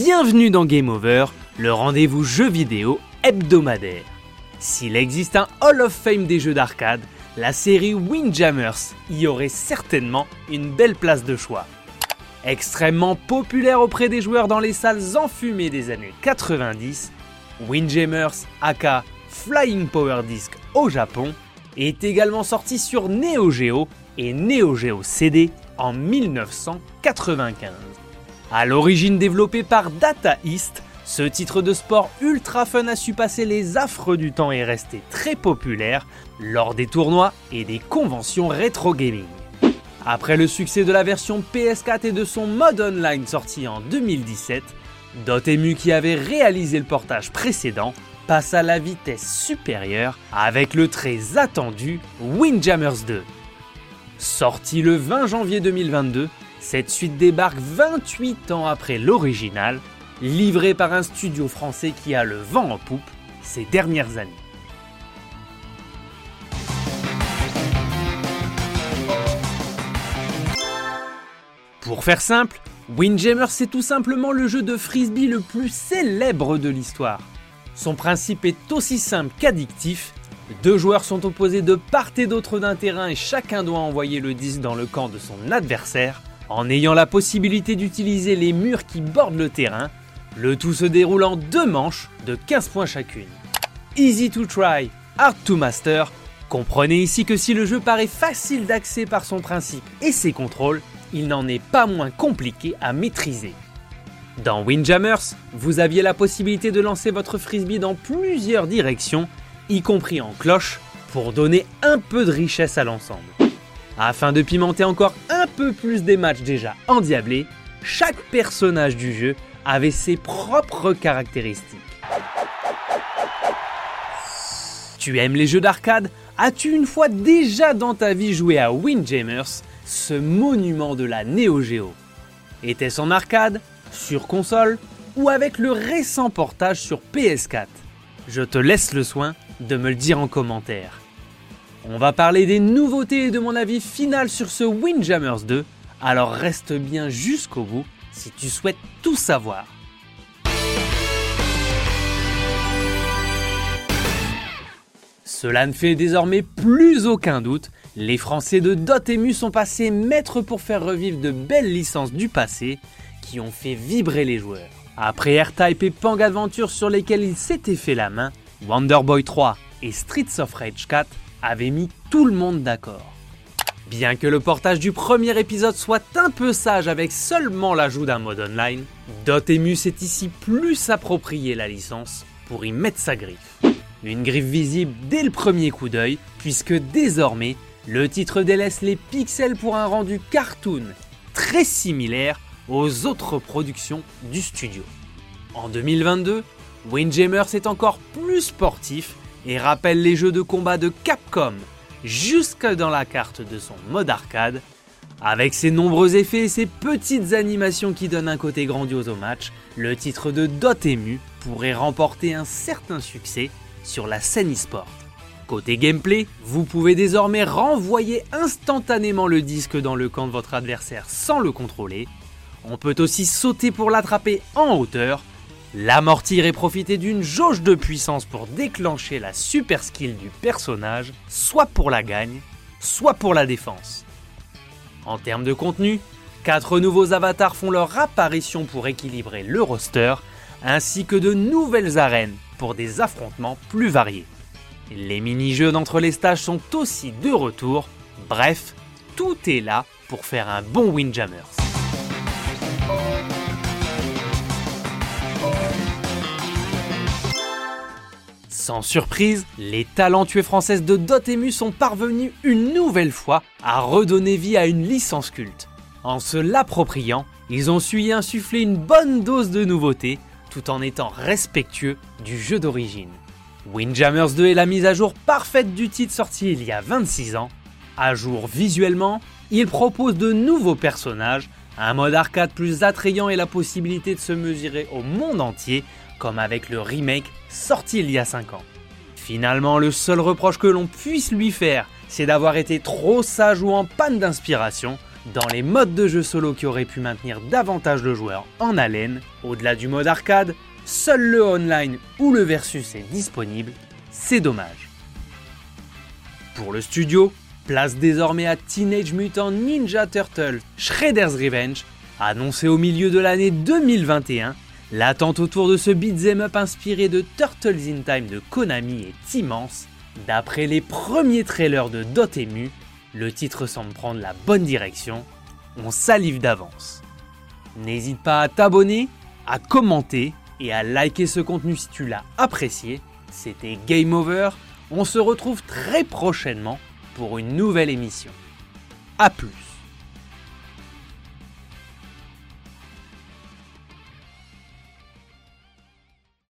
Bienvenue dans Game Over, le rendez-vous jeu vidéo hebdomadaire. S'il existe un Hall of Fame des jeux d'arcade, la série Windjammers y aurait certainement une belle place de choix. Extrêmement populaire auprès des joueurs dans les salles enfumées des années 90, Windjammers aka Flying Power Disc au Japon est également sorti sur Neo Geo et Neo Geo CD en 1995. À l'origine développé par Data East, ce titre de sport ultra fun a su passer les affres du temps et rester très populaire lors des tournois et des conventions rétro gaming. Après le succès de la version PS4 et de son mode online sorti en 2017, Dotemu qui avait réalisé le portage précédent passe à la vitesse supérieure avec le très attendu Windjammers 2. Sorti le 20 janvier 2022, cette suite débarque 28 ans après l'original, livrée par un studio français qui a le vent en poupe ces dernières années. Pour faire simple, Windjammer c'est tout simplement le jeu de frisbee le plus célèbre de l'histoire. Son principe est aussi simple qu'addictif. Deux joueurs sont opposés de part et d'autre d'un terrain et chacun doit envoyer le disque dans le camp de son adversaire en ayant la possibilité d'utiliser les murs qui bordent le terrain. Le tout se déroule en deux manches de 15 points chacune. Easy to try, hard to master. Comprenez ici que si le jeu paraît facile d'accès par son principe et ses contrôles, il n'en est pas moins compliqué à maîtriser. Dans Windjammers, vous aviez la possibilité de lancer votre frisbee dans plusieurs directions, y compris en cloche, pour donner un peu de richesse à l'ensemble. Afin de pimenter encore un plus des matchs déjà endiablés, chaque personnage du jeu avait ses propres caractéristiques. Tu aimes les jeux d'arcade? As-tu une fois déjà dans ta vie joué à Windjammers, ce monument de la Neo Geo Était-ce en arcade, sur console ou avec le récent portage sur PS4 Je te laisse le soin de me le dire en commentaire. On va parler des nouveautés et de mon avis final sur ce Windjammers 2, alors reste bien jusqu'au bout si tu souhaites tout savoir. Cela ne fait désormais plus aucun doute, les Français de Dotemu sont passés maîtres pour faire revivre de belles licences du passé qui ont fait vibrer les joueurs. Après R-Type et Pang Adventure sur lesquels ils s'étaient fait la main, Wonder Boy 3 et Streets of Rage 4 avaient mis tout le monde d'accord. Bien que le portage du premier épisode soit un peu sage avec seulement l'ajout d'un mode online, Dotemu s'est ici plus approprié la licence pour y mettre sa griffe. Une griffe visible dès le premier coup d'œil, puisque désormais, le titre délaisse les pixels pour un rendu cartoon très similaire aux autres productions du studio. En 2022, Windjammers est encore plus sportif et rappelle les jeux de combat de Capcom jusque dans la carte de son mode arcade. Avec ses nombreux effets et ses petites animations qui donnent un côté grandiose au match, le titre de Dotemu pourrait remporter un certain succès sur la scène e-sport. Côté gameplay, vous pouvez désormais renvoyer instantanément le disque dans le camp de votre adversaire sans le contrôler. On peut aussi sauter pour l'attraper en hauteur, l'amortir et profiter d'une jauge de puissance pour déclencher la super skill du personnage, soit pour la gagne, soit pour la défense. En termes de contenu, 4 nouveaux avatars font leur apparition pour équilibrer le roster, ainsi que de nouvelles arènes pour des affrontements plus variés. Les mini-jeux d'entre les stages sont aussi de retour, bref, tout est là pour faire un bon Windjammers. Sans surprise, les talentueux françaises de Dotemu sont parvenus une nouvelle fois à redonner vie à une licence culte. En se l'appropriant, ils ont su y insuffler une bonne dose de nouveautés tout en étant respectueux du jeu d'origine. Windjammers 2 est la mise à jour parfaite du titre sorti il y a 26 ans. À jour visuellement, il propose de nouveaux personnages, un mode arcade plus attrayant et la possibilité de se mesurer au monde entier, comme avec le remake sorti il y a 5 ans. Finalement, le seul reproche que l'on puisse lui faire, c'est d'avoir été trop sage ou en panne d'inspiration, Dans les modes de jeu solo qui auraient pu maintenir davantage le joueur en haleine, au-delà du mode arcade, seul le online ou le versus est disponible, c'est dommage. Pour le studio, place désormais à Teenage Mutant Ninja Turtle Shredder's Revenge, annoncé au milieu de l'année 2021. L'attente autour de ce beat'em up inspiré de Turtles in Time de Konami est immense. D'après les premiers trailers de Dotemu, le titre semble prendre la bonne direction. On salive d'avance. N'hésite pas à t'abonner, à commenter et à liker ce contenu si tu l'as apprécié. C'était Game Over. On se retrouve très prochainement pour une nouvelle émission. A plus